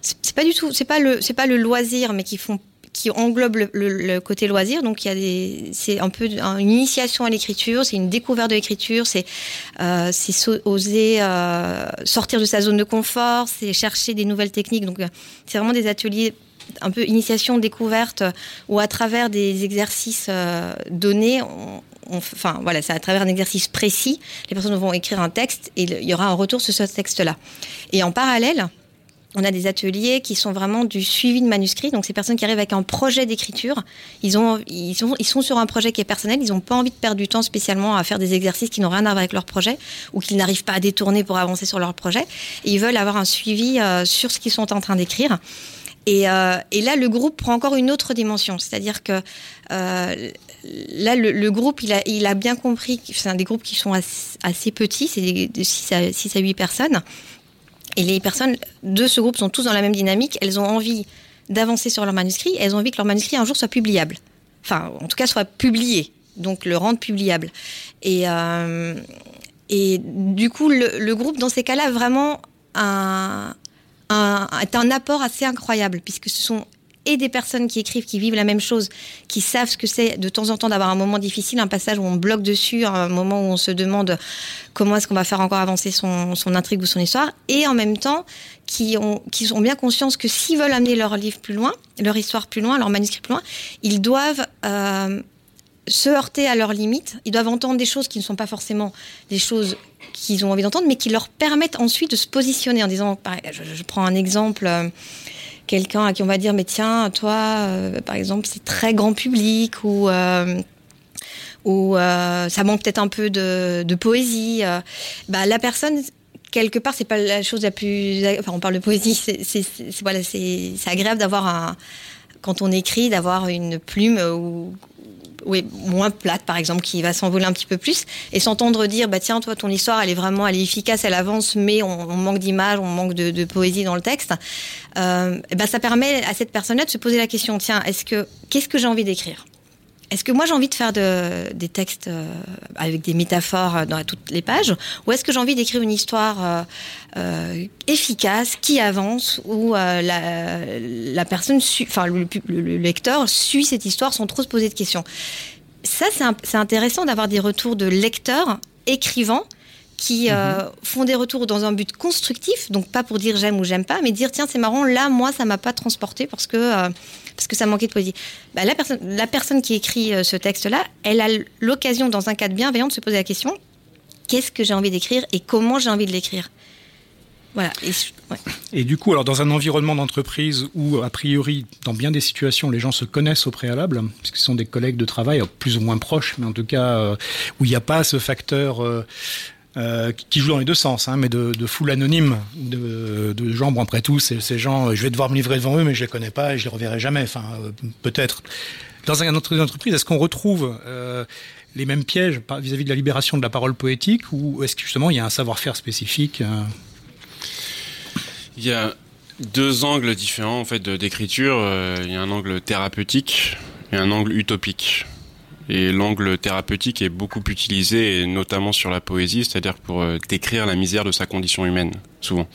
C'est pas du tout, c'est pas le, c'est pas le loisir, mais qui font qui englobe le, côté loisir. Donc il y a des, c'est un peu une initiation à l'écriture, c'est une découverte de l'écriture, c'est euh, c'est oser euh, sortir de sa zone de confort, c'est chercher des nouvelles techniques. Donc c'est vraiment des ateliers un peu initiation découverte où à travers des exercices euh, donnés on, enfin voilà c'est à travers un exercice précis les personnes vont écrire un texte et il y aura un retour sur ce texte là et en parallèle on a des ateliers qui sont vraiment du suivi de manuscrits. Donc, ces personnes qui arrivent avec un projet d'écriture, ils, ont, ils, sont, sur un projet qui est personnel. Ils n'ont pas envie de perdre du temps spécialement à faire des exercices qui n'ont rien à voir avec leur projet ou qu'ils n'arrivent pas à détourner pour avancer sur leur projet. Et ils veulent avoir un suivi euh, sur ce qu'ils sont en train d'écrire. Et, euh, et, là, le groupe prend encore une autre dimension. C'est-à-dire que euh, là, le, groupe, il a, bien compris que c'est un des groupes qui sont assez, petits, c'est de 6 à, 6 à 8 personnes. Et les personnes de ce groupe sont tous dans la même dynamique. Elles ont envie d'avancer sur leur manuscrit. Elles ont envie que leur manuscrit un jour soit publiable. Enfin, en tout cas, soit publié. Donc, le rendre publiable. Et, euh, du coup, le, groupe, dans ces cas-là, vraiment un, est un apport assez incroyable, puisque ce sont et des personnes qui écrivent, qui vivent la même chose, qui savent ce que c'est de temps en temps d'avoir un moment difficile, un passage où on bloque dessus, un moment où on se demande comment est-ce qu'on va faire encore avancer son, intrigue ou son histoire, et en même temps qui ont, bien conscience que s'ils veulent amener leur livre plus loin, leur histoire plus loin, leur manuscrit plus loin, ils doivent euh, se heurter à leurs limites, ils doivent entendre des choses qui ne sont pas forcément des choses qu'ils ont envie d'entendre, mais qui leur permettent ensuite de se positionner en disant, je, je prends un exemple. Quelqu'un à qui on va dire mais tiens toi euh, par exemple c'est très grand public ou euh, ou euh, ça manque peut-être un peu de, de poésie bah, la personne quelque part c'est pas la chose la plus enfin on parle de poésie c'est voilà c'est agréable d'avoir un quand on écrit d'avoir une plume ou oui, moins plate par exemple qui va s'envoler un petit peu plus. Et s'entendre dire bah tiens toi ton histoire elle est vraiment elle est efficace elle avance mais on, manque d'image on manque de, poésie dans le texte. Euh, bah, ça permet à cette personne là de se poser la question tiens est-ce que qu'est-ce que j'ai envie d'écrire? Est-ce que moi j'ai envie de faire de, des textes euh, avec des métaphores dans toutes les pages ou est-ce que j'ai envie d'écrire une histoire euh, euh, efficace qui avance où euh, la, personne, enfin le, le, lecteur suit cette histoire sans trop se poser de questions? Ça c'est intéressant d'avoir des retours de lecteurs écrivants qui euh, font des retours dans un but constructif, donc pas pour dire j'aime ou j'aime pas, mais dire tiens c'est marrant, là moi ça m'a pas transporté parce que euh, parce que ça manquait de poésie. Bah, la personne la personne qui écrit euh, ce texte là, elle a l'occasion dans un cadre bienveillant de se poser la question qu'est-ce que j'ai envie d'écrire et comment j'ai envie de l'écrire? Voilà. Et, ouais. Et du coup, alors dans un environnement d'entreprise où, a priori, dans bien des situations, les gens se connaissent au préalable, puisqu'ils sont des collègues de travail, plus ou moins proches, mais en tout cas euh, où il n'y a pas ce facteur euh, euh, qui joue dans les deux sens, hein, mais de, foule anonyme, de, gens, bon après tout, ces gens, je vais devoir me livrer devant eux, mais je les connais pas et je les reverrai jamais, enfin euh, peut-être. Dans une entreprise, est-ce qu'on retrouve euh, les mêmes pièges vis-à-vis -vis de la libération de la parole poétique ou est-ce que justement il y a un savoir-faire spécifique euh il y a deux angles différents en fait d'écriture. Euh, il y a un angle thérapeutique et un angle utopique. Et l'angle thérapeutique est beaucoup utilisé, et notamment sur la poésie, c'est-à-dire pour euh, décrire la misère de sa condition humaine, souvent.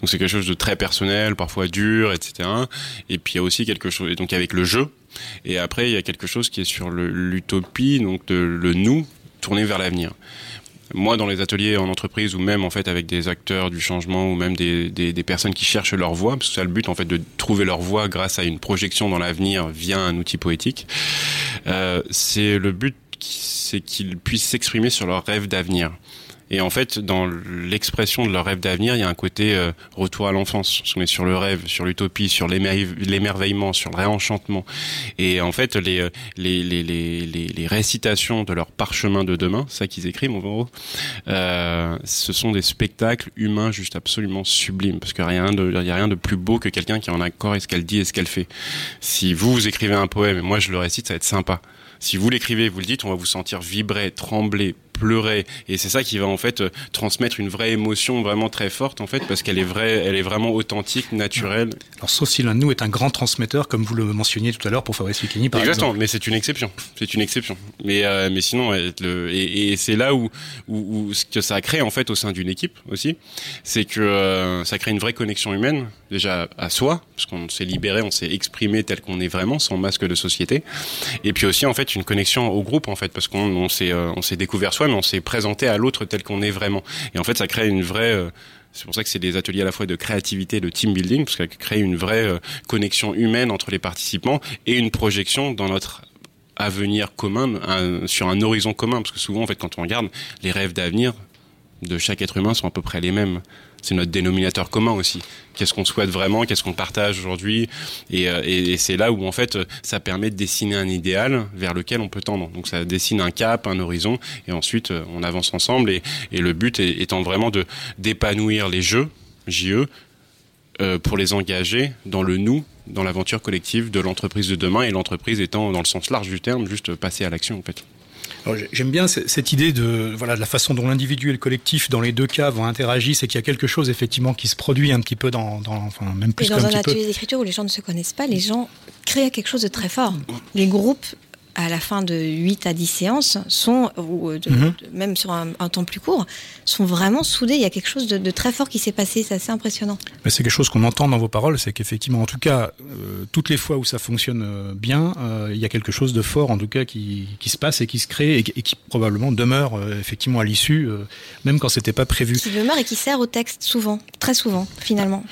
Donc c'est quelque chose de très personnel, parfois dur, etc. Et puis il y a aussi quelque chose, et donc avec le jeu. Et après il y a quelque chose qui est sur l'utopie, donc le nous, tourné vers l'avenir moi dans les ateliers en entreprise ou même en fait avec des acteurs du changement ou même des, des, des personnes qui cherchent leur voix parce que c'est le but en fait de trouver leur voix grâce à une projection dans l'avenir via un outil poétique euh, c'est le but c'est qu'ils puissent s'exprimer sur leurs rêves d'avenir et en fait, dans l'expression de leur rêve d'avenir, il y a un côté euh, retour à l'enfance. On est sur le rêve, sur l'utopie, sur l'émerveillement, sur le réenchantement. Et en fait, les, euh, les, les, les, les récitations de leur parchemin de demain, ça qu'ils écrivent en gros, euh, ce sont des spectacles humains juste absolument sublimes. Parce qu'il n'y a, rien de, y a rien de plus beau que quelqu'un qui est en accord avec ce qu'elle dit et ce qu'elle fait. Si vous, vous écrivez un poème et moi je le récite, ça va être sympa. Si vous l'écrivez, vous le dites, on va vous sentir vibrer, trembler, pleurer. Et c'est ça qui va en fait euh, transmettre une vraie émotion vraiment très forte en fait parce qu'elle est vraie elle est vraiment authentique naturelle. Alors sauf si l'un de nous est un grand transmetteur comme vous le mentionniez tout à l'heure pour Fabrice Lucchini par exactement exemple. mais c'est une exception. C'est une exception. Mais euh, mais sinon le, et, et c'est là où, où, où ce que ça crée en fait au sein d'une équipe aussi c'est que euh, ça crée une vraie connexion humaine déjà à soi parce qu'on s'est libéré on s'est exprimé tel qu'on est vraiment sans masque de société. Et puis aussi en fait une connexion au groupe en fait parce qu'on on s'est euh, on s'est découvert soi on s'est présenté à l'autre tel qu'on est vraiment. Et en fait, ça crée une vraie euh, c'est pour ça que c'est des ateliers à la fois de créativité, de team building, parce que ça crée une vraie euh, connexion humaine entre les participants et une projection dans notre avenir commun, un, sur un horizon commun, parce que souvent, en fait, quand on regarde, les rêves d'avenir de chaque être humain sont à peu près les mêmes c'est notre dénominateur commun aussi. Qu'est-ce qu'on souhaite vraiment, qu'est-ce qu'on partage aujourd'hui, et, euh, c'est là où en fait ça permet de dessiner un idéal vers lequel on peut tendre. Donc ça dessine un cap, un horizon, et ensuite euh, on avance ensemble. Et, le but étant vraiment de d'épanouir les jeux JE euh, pour les engager dans le nous, dans l'aventure collective de l'entreprise de demain, et l'entreprise étant dans le sens large du terme, juste passer à l'action en fait. J'aime bien cette idée de voilà de la façon dont l'individu et le collectif dans les deux cas vont interagir, c'est qu'il y a quelque chose effectivement qui se produit un petit peu dans, dans enfin même plus Et dans un, un atelier d'écriture où les gens ne se connaissent pas, les gens créent quelque chose de très fort. Les groupes à la fin de 8 à 10 séances sont, ou de, mm -hmm. de, même sur un, un, temps plus court, sont vraiment soudés. Il y a quelque chose de, de très fort qui s'est passé. C'est assez impressionnant. C'est quelque chose qu'on entend dans vos paroles, c'est qu'effectivement, en tout cas, euh, toutes les fois où ça fonctionne euh, bien, euh, il y a quelque chose de fort, en tout cas, qui, qui se passe et qui se crée et, et qui probablement demeure euh, effectivement à l'issue, euh, même quand c'était pas prévu. Qui demeure et qui sert au texte souvent, très souvent, finalement.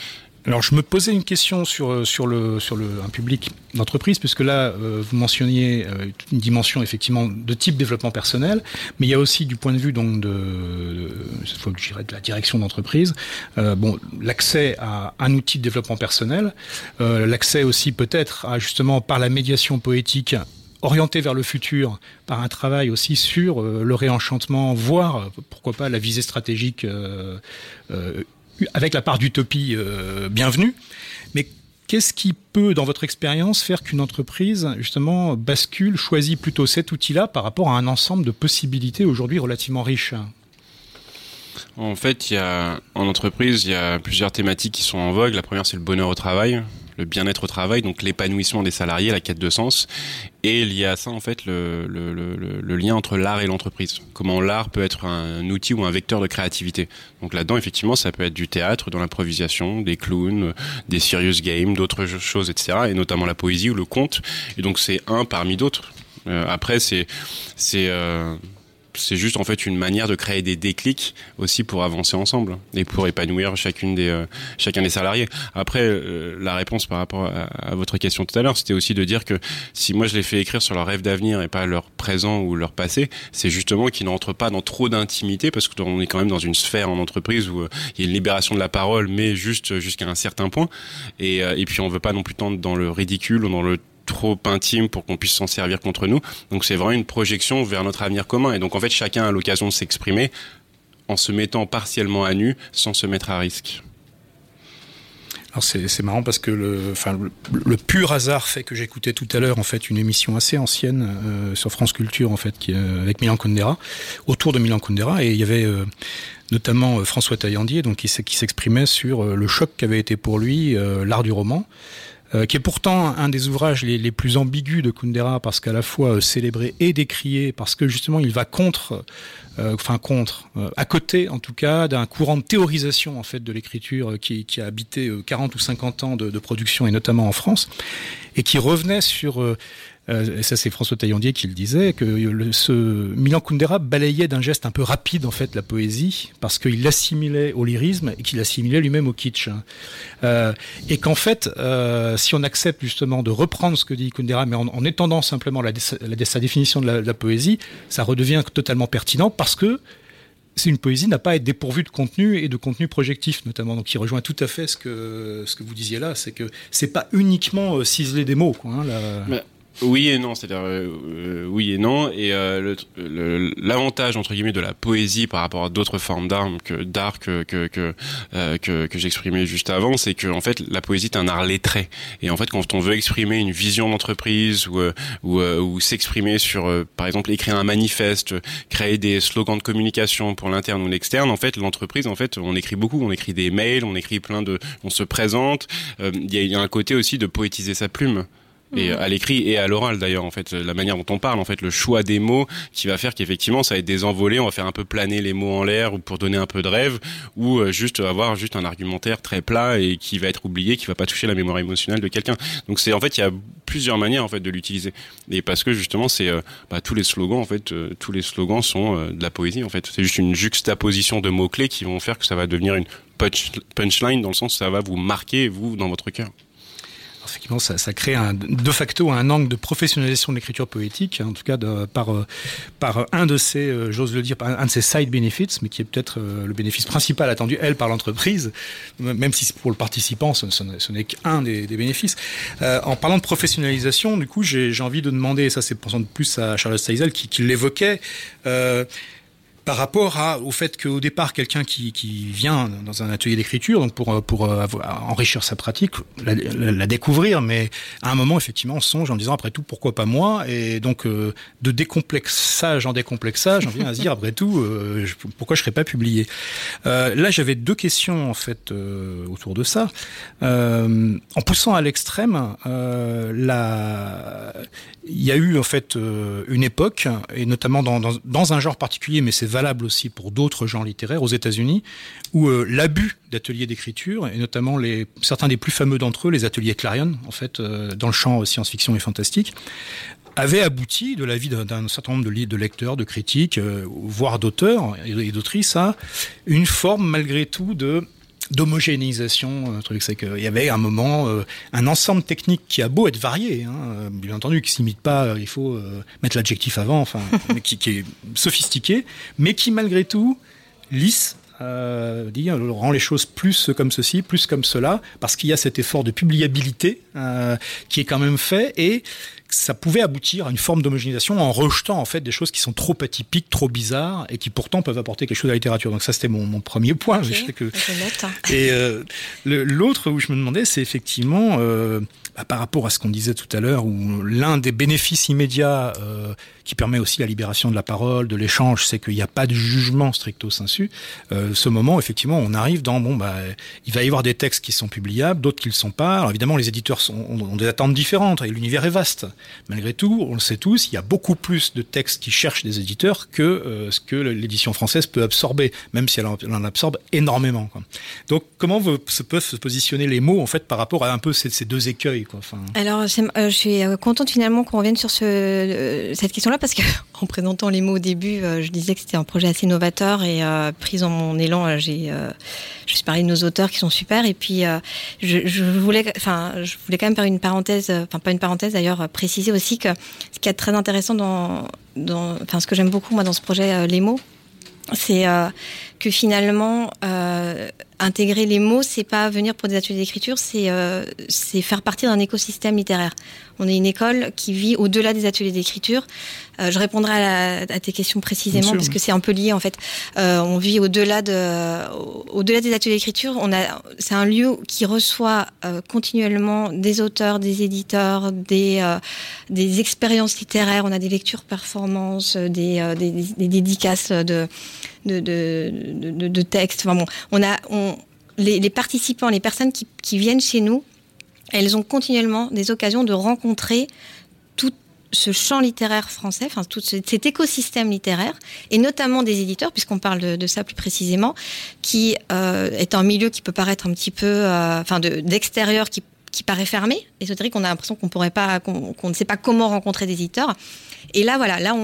Alors je me posais une question sur, sur, le, sur le, un public d'entreprise, puisque là, euh, vous mentionniez euh, une dimension effectivement de type développement personnel, mais il y a aussi du point de vue donc de, cette fois dirais de la direction d'entreprise, euh, bon, l'accès à un outil de développement personnel, euh, l'accès aussi peut-être à justement par la médiation poétique orienté vers le futur par un travail aussi sur euh, le réenchantement, voire pourquoi pas la visée stratégique euh, euh, avec la part d'utopie euh, bienvenue. Mais qu'est-ce qui peut, dans votre expérience, faire qu'une entreprise, justement, bascule, choisit plutôt cet outil-là par rapport à un ensemble de possibilités aujourd'hui relativement riches? En fait, il y a, en entreprise, il y a plusieurs thématiques qui sont en vogue. La première, c'est le bonheur au travail le bien-être au travail, donc l'épanouissement des salariés, la quête de sens. Et il y a ça, en fait, le, lien entre l'art et l'entreprise. Comment l'art peut être un outil ou un vecteur de créativité. Donc là-dedans, effectivement, ça peut être du théâtre, de l'improvisation, des clowns, des serious games, d'autres choses, etc. Et notamment la poésie ou le conte. Et donc c'est un parmi d'autres. Euh, après, c'est... c'est euh c'est juste en fait une manière de créer des déclics aussi pour avancer ensemble et pour épanouir chacune des euh, chacun des salariés. Après, euh, la réponse par rapport à, votre question tout à l'heure, c'était aussi de dire que si moi je les fais écrire sur leur rêve d'avenir et pas leur présent ou leur passé, c'est justement qu'ils n'entrent pas dans trop d'intimité parce qu'on est quand même dans une sphère en entreprise où euh, il y a une libération de la parole, mais juste jusqu'à un certain point. Et, et puis on veut pas non plus tendre dans le ridicule ou dans le trop intime pour qu'on puisse s'en servir contre nous. Donc c'est vraiment une projection vers notre avenir commun. Et donc en fait, chacun a l'occasion de s'exprimer en se mettant partiellement à nu sans se mettre à risque. Alors c'est marrant parce que le, pur hasard fait que j'écoutais tout à l'heure en fait une émission assez ancienne euh, sur France Culture en fait euh, avec Milan Kundera autour de Milan Kundera et il y avait euh, notamment François Taillandier donc qui s'exprimait sur le choc qu'avait été pour lui l'art du roman euh, qui est pourtant un des ouvrages les, plus ambigus de Kundera parce qu'à la fois euh, célébré et décrié parce que justement il va contre, euh, enfin contre, à côté en tout cas d'un courant de théorisation en fait de l'écriture qui, a habité 40 ou 50 ans de, production et notamment en France et qui revenait sur euh, et ça c'est François Taillandier qui le disait, que ce Milan Kundera balayait d'un geste un peu rapide en fait la poésie, parce qu'il l'assimilait au lyrisme et qu'il l'assimilait lui-même au kitsch. Euh, et qu'en fait, euh, si on accepte justement de reprendre ce que dit Kundera, mais en, en étendant simplement sa définition de la, poésie, ça redevient totalement pertinent parce que c'est une poésie n'a pas à être dépourvue de contenu et de contenu projectif notamment. Donc il rejoint tout à fait ce que vous disiez là, c'est que c'est pas uniquement ciseler des mots. Hein. Oui et non, c'est-à-dire euh, euh, oui et non. Et euh, l'avantage entre guillemets de la poésie par rapport à d'autres formes d'art que d'art que que que, euh, que, que j'exprimais juste avant, c'est que en fait la poésie est un art lettré. Et en fait, quand on veut exprimer une vision d'entreprise ou ou, ou s'exprimer sur, par exemple, écrire un manifeste, créer des slogans de communication pour l'interne ou l'externe, en fait, l'entreprise, en fait, on écrit beaucoup, on écrit des mails, on écrit plein de, on se présente. Il y, y, a un côté aussi de poétiser sa plume et mhm. à l'écrit et à l'oral d'ailleurs en fait la manière dont on parle en fait le choix des mots qui va faire qu'effectivement ça va être des envolées on va faire un peu planer les mots en l'air ou pour donner un peu de rêve ou euh, juste avoir juste un argumentaire très plat et qui va être oublié qui va pas toucher la mémoire émotionnelle de quelqu'un. Donc c'est en fait il y a plusieurs manières en fait de l'utiliser. Et parce que justement c'est euh, bah, tous les slogans en fait euh, tous les slogans sont de la poésie en fait. C'est juste une juxtaposition de mots clés qui vont faire que ça va devenir une punchline dans le sens où ça va vous marquer vous dans votre cœur effectivement, ça, ça, crée un, de facto un angle de professionnalisation de l'écriture poétique, en tout cas par, euh, par un de ces, euh, j'ose le dire, un de ces side benefits, mais qui est peut-être euh, le bénéfice principal attendu, elle, par l'entreprise, même si pour le participant, ce, n'est qu'un des, bénéfices. En parlant de professionnalisation, du coup, j'ai envie de demander, et ça c'est pensant de plus à Charlotte Steisel qui, qui l'évoquait, euh, par rapport au fait qu'au départ, quelqu'un qui, vient dans un atelier d'écriture, donc pour, pour euh, enrichir sa pratique, la, découvrir, mais à un moment, effectivement, on songe en disant, après tout, pourquoi pas moi? Et donc, euh, de décomplexage en décomplexage, on vient à se dire, après tout, euh, pourquoi je ne serais pas publié? Euh, Là, j'avais deux questions, en fait, autour de ça. En poussant à l'extrême, il y a eu, en fait, une époque, et notamment dans, dans, dans un genre particulier, mais c'est valable aussi pour d'autres genres littéraires aux États-Unis, où euh, l'abus d'ateliers d'écriture, et notamment certains des plus fameux d'entre eux, les ateliers Clarion, en fait, euh, dans le champ science-fiction et fantastique, avait abouti de la vie d'un certain nombre de, de lecteurs, de critiques, euh, voire d'auteurs et d'autrices, à une forme malgré tout de d'homogénéisation. Un truc, c'est qu'il y avait un moment euh, un ensemble technique qui a beau être varié, hein, bien entendu, qui s'imite pas. Euh, il faut euh, mettre l'adjectif avant, enfin, [LAUGHS] qui, est sophistiqué, mais qui malgré tout lisse. Euh, dire, rend les choses plus comme ceci, plus comme cela, parce qu'il y a cet effort de publiabilité euh, qui est quand même fait et ça pouvait aboutir à une forme d'homogénéisation en rejetant en fait des choses qui sont trop atypiques, trop bizarres et qui pourtant peuvent apporter quelque chose à la littérature. Donc ça c'était mon, mon, premier point. Okay, [LAUGHS] que... Et euh, l'autre où je me demandais, c'est effectivement euh, bah, par rapport à ce qu'on disait tout à l'heure, où l'un des bénéfices immédiats qui permet aussi la libération de la parole, de l'échange, c'est qu'il n'y a pas de jugement stricto sensu. Euh, ce, moment, effectivement, on arrive dans bon bah il va y avoir des textes qui sont publiables, d'autres qui ne le sont pas. Alors évidemment, les éditeurs ont, des attentes différentes et l'univers est vaste. Malgré tout, on le sait tous, il y a beaucoup plus de textes qui cherchent des éditeurs que euh, ce que l'édition française peut absorber, même si elle en, absorbe énormément. Donc comment se peuvent se positionner les mots en fait par rapport à un peu ces, deux écueils Alors, euh, je suis contente finalement qu'on revienne sur ce, cette question-là parce que [LAUGHS] en présentant les mots au début, euh, je disais que c'était un projet assez novateur et euh, prise en mon élan, euh, j'ai euh, je suis parlé de nos auteurs qui sont super et puis je, voulais, enfin, je voulais quand même faire une parenthèse, enfin pas une parenthèse d'ailleurs, préciser aussi que ce qui est très intéressant dans, enfin ce que j'aime beaucoup moi dans ce projet les mots, c'est que finalement euh, intégrer les mots, c'est pas venir pour des ateliers d'écriture, c'est euh, c'est faire partie d'un écosystème littéraire. On est une école qui vit au-delà des ateliers d'écriture. Euh, je répondrai à, la- à tes questions précisément sûr, parce que c'est un peu lié en fait. Euh, on vit au-delà de, au-delà des ateliers d'écriture. On a, c'est un lieu qui reçoit euh, continuellement des auteurs, des éditeurs, des euh, des expériences littéraires. On a des lectures performances, des, euh, des, des- des dédicaces de de, de, de, textes. Enfin bon, on a on, les, participants, les personnes qui, qui viennent chez nous, elles ont continuellement des occasions de rencontrer tout ce champ littéraire français, enfin tout ce- cet écosystème littéraire, et notamment des éditeurs, puisqu'on parle de, ça plus précisément, qui euh, est un milieu qui peut paraître un petit peu, euh, d'extérieur, qui, qui paraît fermé, ésotérique. On a l'impression qu'on pourrait pas, qu'on ne sait pas comment rencontrer des éditeurs. Et là, voilà, là,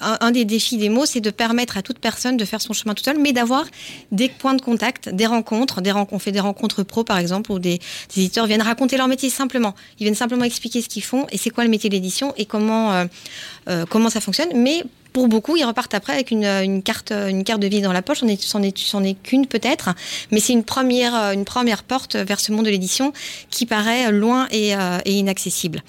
un, des défis des mots, c'est de permettre à toute personne de faire son chemin tout seul, mais d'avoir des points de contact, des rencontres, des rencontres. On fait des rencontres pro, par exemple, où des, éditeurs viennent raconter leur métier simplement. Ils viennent simplement expliquer ce qu'ils font et c'est quoi le métier de l'édition et comment euh, euh, comment ça fonctionne. Mais pour beaucoup, ils repartent après avec une, une carte une carte de vie dans la poche. On est, c'en est, c'en est qu'une peut-être, mais c'est une première euh, une première porte vers ce monde de l'édition qui paraît loin et, euh, et inaccessible.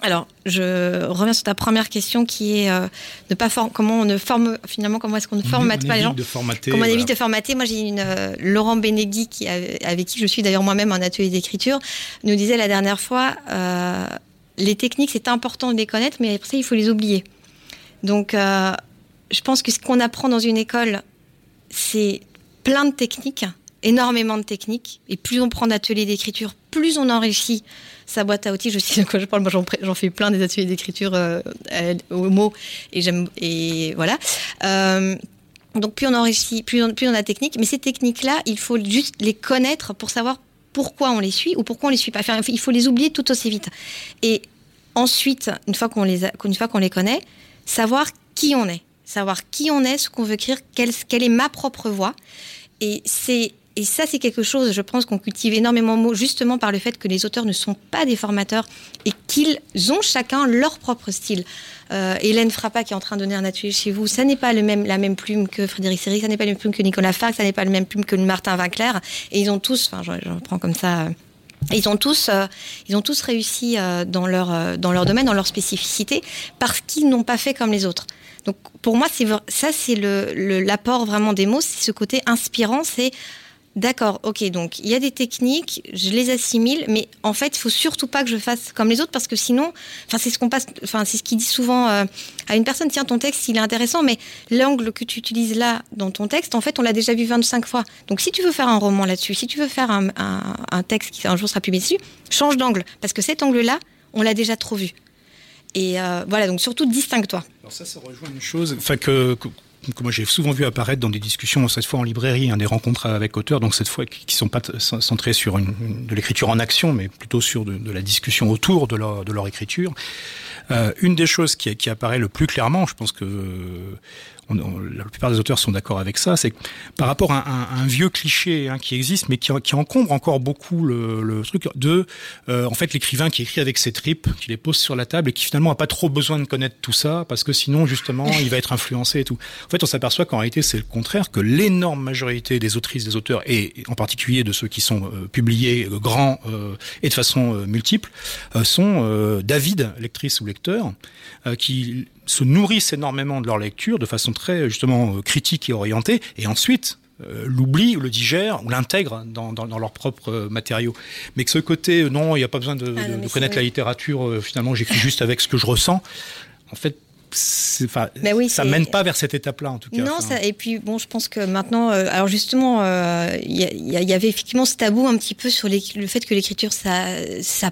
Alors, je reviens sur ta première question qui est euh, ne pas for- comment on ne forme finalement comment est-ce qu'on ne formate on pas les gens de formater. Comment on voilà. évite de formater Moi, j'ai une euh, Laurent Benegui qui avec, qui je suis d'ailleurs moi-même en atelier d'écriture nous disait la dernière fois euh, les techniques c'est important de les connaître, mais après ça il faut les oublier. Donc, euh, je pense que ce qu'on apprend dans une école, c'est plein de techniques, énormément de techniques, et plus on prend d'ateliers d'écriture, plus on enrichit sa boîte à outils. Je sais de quoi je parle. Moi, j'en, fais plein des ateliers d'écriture euh, euh, au mot, et voilà. Euh, donc plus on enrichit, plus on, plus on a de techniques. Mais ces techniques-là, il faut juste les connaître pour savoir pourquoi on les suit ou pourquoi on les suit pas. Il faut les oublier tout aussi vite. Et ensuite, une fois qu'on les connaît, savoir qui on est, savoir qui on est, ce qu'on veut écrire, quelle, est ma propre voix. Et ça, c'est quelque chose, je pense, qu'on cultive énormément justement par le fait que les auteurs ne sont pas des formateurs et qu'ils ont chacun leur propre style. Euh, Hélène Frappa, qui est en train de donner un atelier chez vous, ça n'est pas la même plume que Frédéric Seri, ça n'est pas la même plume que Nicolas Farc, ça n'est pas le même plume que Martin Vinclair. Et ils ont tous, enfin, j'en prends comme ça. Ils ont tous, euh, ils ont tous réussi euh, dans leur euh, dans leur domaine, dans leur spécificité, parce qu'ils n'ont pas fait comme les autres. Donc pour moi, ça, c'est le le- l'apport vraiment des mots, c'est ce côté inspirant, c'est D'accord, ok, donc il y a des techniques, je les assimile, mais en fait, il faut surtout pas que je fasse comme les autres parce que sinon, c'est ce qu'on passe, enfin, c'est ce qui dit souvent euh, à une personne, tiens, ton texte, il est intéressant, mais l'angle que tu utilises là dans ton texte, en fait, on l'a déjà vu 25 fois. Donc, si tu veux faire un roman là-dessus, si tu veux faire un, texte qui un jour sera publié dessus, change d'angle parce que cet angle-là, on l'a déjà trop vu. Et euh, voilà, donc surtout distingue-toi. Alors ça, ça rejoint une chose, enfin que, que moi j'ai souvent vu apparaître dans des discussions, cette fois en librairie, hein, des rencontres avec auteurs, donc cette fois qui qui sont pas centrées sur de l'écriture en action, mais plutôt sur de, la discussion autour de leur, écriture. Euh, une des choses qui, apparaît le plus clairement, je pense que la plupart des auteurs sont d'accord avec ça, c'est par rapport à un, vieux cliché hein, qui existe, mais qui, encombre encore beaucoup le, truc de, euh, en fait, l'écrivain qui écrit avec ses tripes, qui les pose sur la table et qui finalement a pas trop besoin de connaître tout ça, parce que sinon, justement, il va être influencé et tout. En fait, on s'aperçoit qu'en réalité, c'est le contraire, que l'énorme majorité des autrices, des auteurs, et en particulier de ceux qui sont euh, publiés euh, grands et de façon multiple, sont d'avides lectrices ou lecteurs, euh, qui se nourrissent énormément de leur lecture de façon très justement euh, critique et orientée, et ensuite euh, l'oublient, ou le digèrent ou l'intègrent dans, dans, dans leurs propres euh, matériaux. Mais que ce côté, non, il n'y a pas besoin de, Ah de- connaître la littérature, finalement j'écris juste avec ce que je ressens, en fait, enfin, oui, ça mène pas vers cette étape-là en tout cas. Non, ça, et puis bon, je pense que maintenant, euh, alors justement, il euh, y, y, avait effectivement ce tabou un petit peu sur le fait que l'écriture, ça, ça,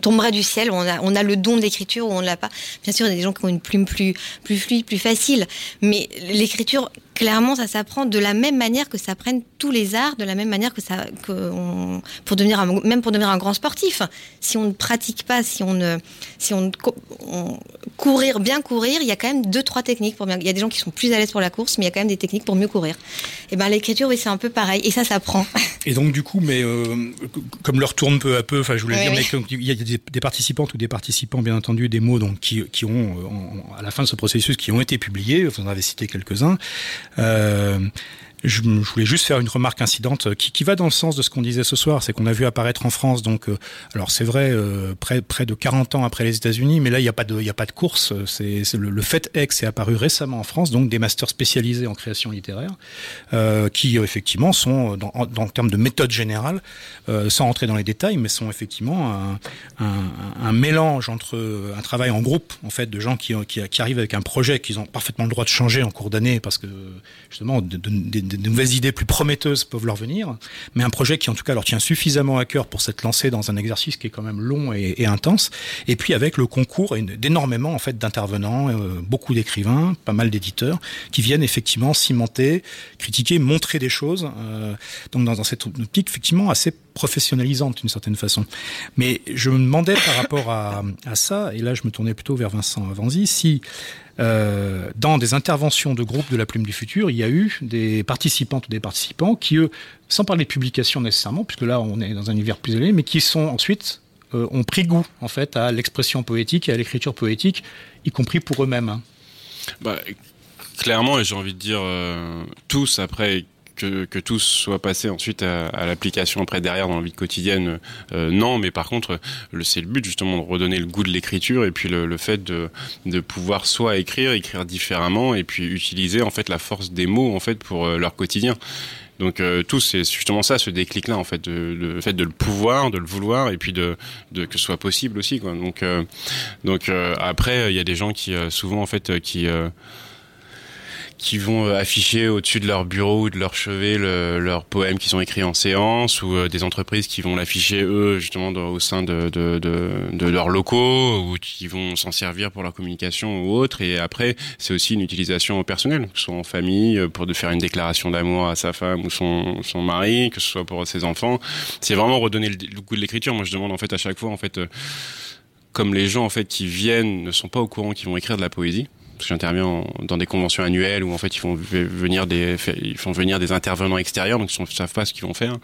tomberait du ciel. On a, on a le don de l'écriture ou on l'a pas. Bien sûr, il y a des gens qui ont une plume plus, plus fluide, plus facile, mais l'écriture clairement, ça s'apprend de la même manière que ça s'apprennent tous les arts, de la même manière que ça, que on, pour devenir un, même pour devenir un grand sportif. Si on ne pratique pas, si on ne, si on, on courir, bien courir, il y a quand même deux, trois techniques pour bien. Il y a des gens qui sont plus à l'aise pour la course, mais il y a quand même des techniques pour mieux courir. Et ben l'écriture, oui, c'est un peu pareil. Et ça s'apprend. [LAUGHS] Et donc du coup, mais euh, comme leur tourne peu à peu, enfin, je voulais dire, mais il y a des, des, participantes ou des participants, bien entendu, des mots donc qui, qui ont euh, à la fin de ce processus qui ont été publiés. Vous en avez cité quelques-uns. Euh, je, voulais juste faire une remarque incidente qui, qui va dans le sens de ce qu'on disait ce soir, c'est qu'on a vu apparaître en France, donc, euh, alors c'est vrai, euh, près, près de 40 ans après les États-Unis, mais là il n'y a pas de, y a pas de course. C'est le, le, fait X est apparu récemment en France, donc des masters spécialisés en création littéraire, euh, qui effectivement sont, dans, dans le terme de méthode générale, euh, sans rentrer dans les détails, mais sont effectivement un, un, mélange entre un travail en groupe, en fait, de gens qui, qui, arrivent avec un projet qu'ils ont parfaitement le droit de changer en cours d'année, parce que justement, de, de nouvelles idées plus prometteuses peuvent leur venir, mais un projet qui en tout cas leur tient suffisamment à cœur pour s'être lancé dans un exercice qui est quand même long et, intense. Et puis avec le concours d'énormément en fait d'intervenants, euh, beaucoup d'écrivains, pas mal d'éditeurs qui viennent effectivement cimenter, critiquer, montrer des choses. Euh, donc dans, dans cette optique effectivement assez professionnalisante d'une certaine façon. Mais je me demandais par rapport à, à ça, et là je me tournais plutôt vers Vincent Avanzi, si euh, dans des interventions de groupe de la Plume du Futur, il y a eu des participantes ou des participants qui, eux, sans parler de publication nécessairement, puisque là on est dans un univers plus élevé, mais qui sont ensuite euh, ont pris goût en fait à l'expression poétique et à l'écriture poétique, y compris pour eux-mêmes. Bah, clairement, et j'ai envie de dire euh, tous après que, que tous soient passés ensuite à, à l'application après derrière dans la vie quotidienne, euh, non, mais par contre, c'est le but justement de redonner le goût de l'écriture et puis le, le fait de, de pouvoir soit écrire, écrire différemment et puis utiliser en fait la force des mots en fait pour euh, leur quotidien. Donc euh, tout c'est justement ça, ce déclic-là en fait, le fait de le pouvoir, de le vouloir et puis de, de que ce soit possible aussi quoi. Donc euh, donc euh, après il y a des gens qui euh, souvent en fait qui euh, qui vont euh, afficher au-dessus de leur bureau ou de leur chevet le, leurs poèmes qui sont écrits en séance ou euh, des entreprises qui vont l'afficher eux justement au sein de, de, de, de leurs locaux ou qui vont s'en servir pour leur communication ou autre. Et après c'est aussi une utilisation personnelle que ce soit en famille euh, pour de faire une déclaration d'amour à sa femme ou son, son mari que ce soit pour ses enfants. C'est vraiment redonner le, goût de l'écriture. Moi je demande en fait à chaque fois en fait comme les gens en fait qui viennent ne sont pas au courant qu'ils vont écrire de la poésie j'interviens dans des conventions annuelles où en fait ils font venir des ils font venir des intervenants extérieurs donc ils ne savent pas ce qu'ils vont faire.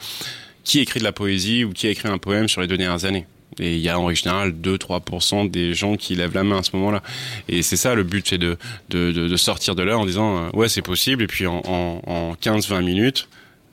Qui écrit de la poésie ou qui a écrit un poème sur les deux dernières années? Et il y a en général 2-3% des gens qui lèvent la main à ce moment là et c'est ça le but c'est de, de, de, sortir de là en disant euh, ouais c'est possible. Et puis en 15-20 minutes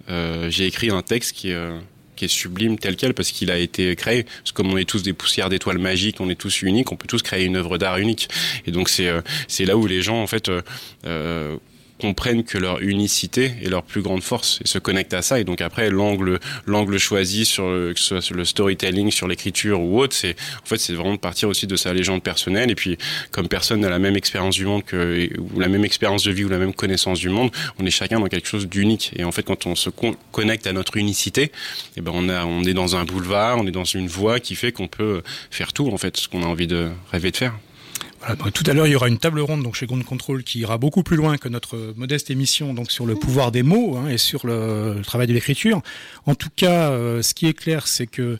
euh, j'ai écrit un texte qui euh, qui est sublime tel quel parce qu'il a été créé. Parce que comme on est tous des poussières d'étoiles magiques, on est tous uniques, on peut tous créer une œuvre d'art unique. Et donc c'est euh, c'est là où les gens en fait euh, euh comprennent que leur unicité est leur plus grande force et se connectent à ça. Et donc après l'angle l'angle choisi sur le, que ce soit sur le storytelling sur l'écriture ou autre c'est en fait c'est vraiment de partir aussi de sa légende personnelle. Et puis comme personne n'a la même expérience du monde que ou la même expérience de vie ou la même connaissance du monde on est chacun dans quelque chose d'unique. Et en fait quand on se connecte à notre unicité eh ben on a on est dans un boulevard on est dans une voie qui fait qu'on peut faire tout en fait ce qu'on a envie de rêver de faire Tout à l'heure, il y aura une table ronde donc chez Ground Control qui ira beaucoup plus loin que notre modeste émission donc sur le pouvoir des mots hein, et sur le, travail de l'écriture. En tout cas, euh, ce qui est clair, c'est que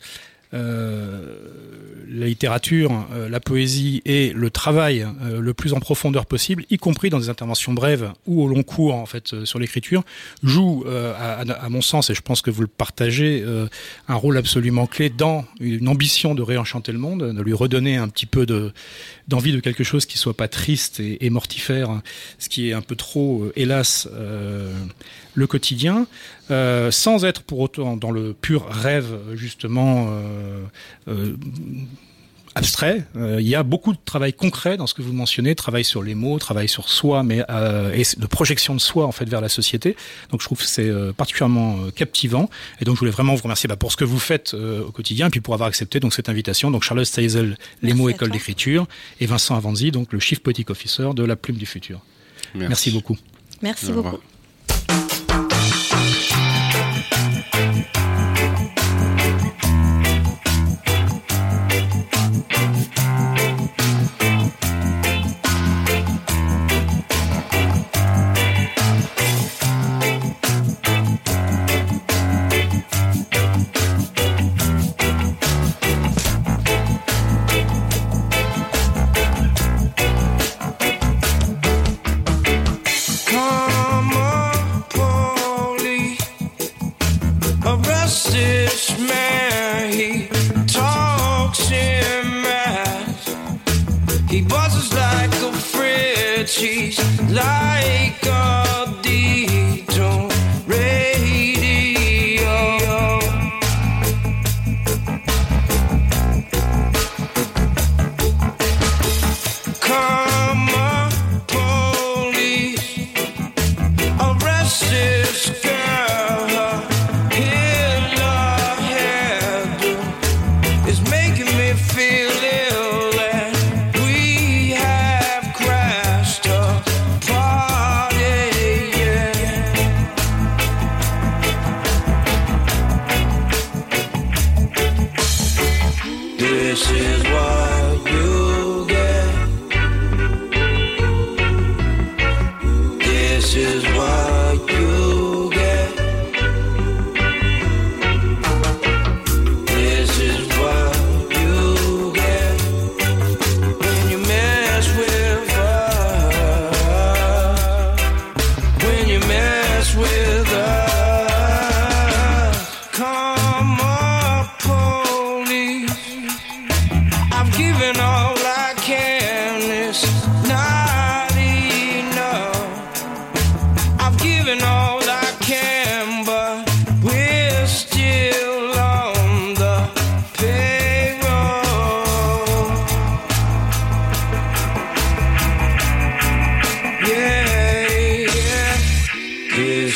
la littérature, euh, la poésie et le travail euh, le plus en profondeur possible, y compris dans des interventions brèves ou au long cours en fait euh, sur l'écriture, joue euh, à, mon sens et je pense que vous le partagez euh, un rôle absolument clé dans une ambition de réenchanter le monde, de lui redonner un petit peu de d'envie de quelque chose qui soit pas triste et, mortifère, ce qui est un peu trop euh, hélas euh, le quotidien, euh, sans être pour autant dans le pur rêve justement euh, euh, abstrait. Euh, il y a beaucoup de travail concret dans ce que vous mentionnez, travail sur les mots, travail sur soi, mais euh, et de projection de soi en fait vers la société. Donc je trouve que c'est euh, particulièrement euh, captivant. Et donc je voulais vraiment vous remercier bah, pour ce que vous faites euh, au quotidien, et puis pour avoir accepté donc cette invitation. Donc Charlotte Steisel, les Merci mots école d'écriture, et Vincent Avanzi, donc le chief poetic officer de la Plume du futur. Merci, beaucoup. Merci beaucoup. Mm-hmm. Buzzes like a fridge, he's like a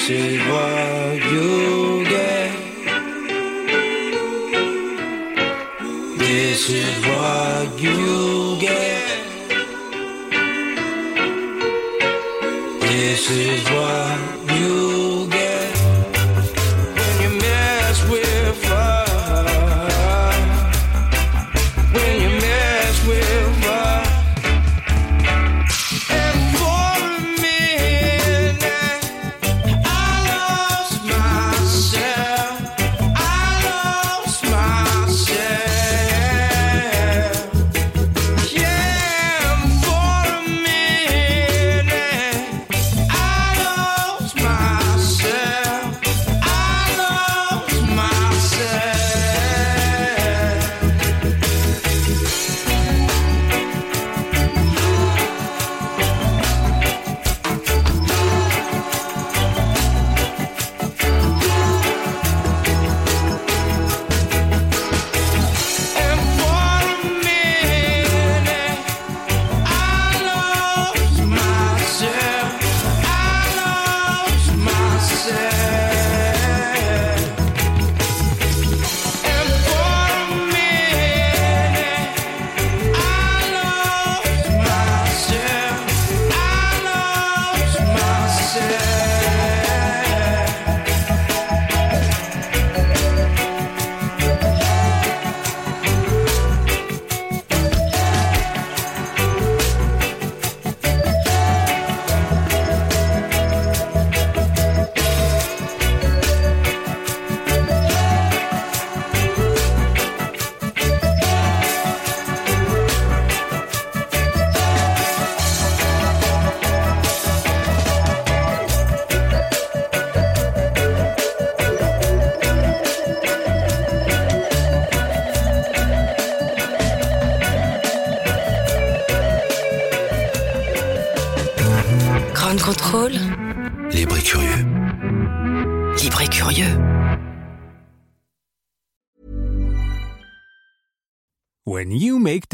she was.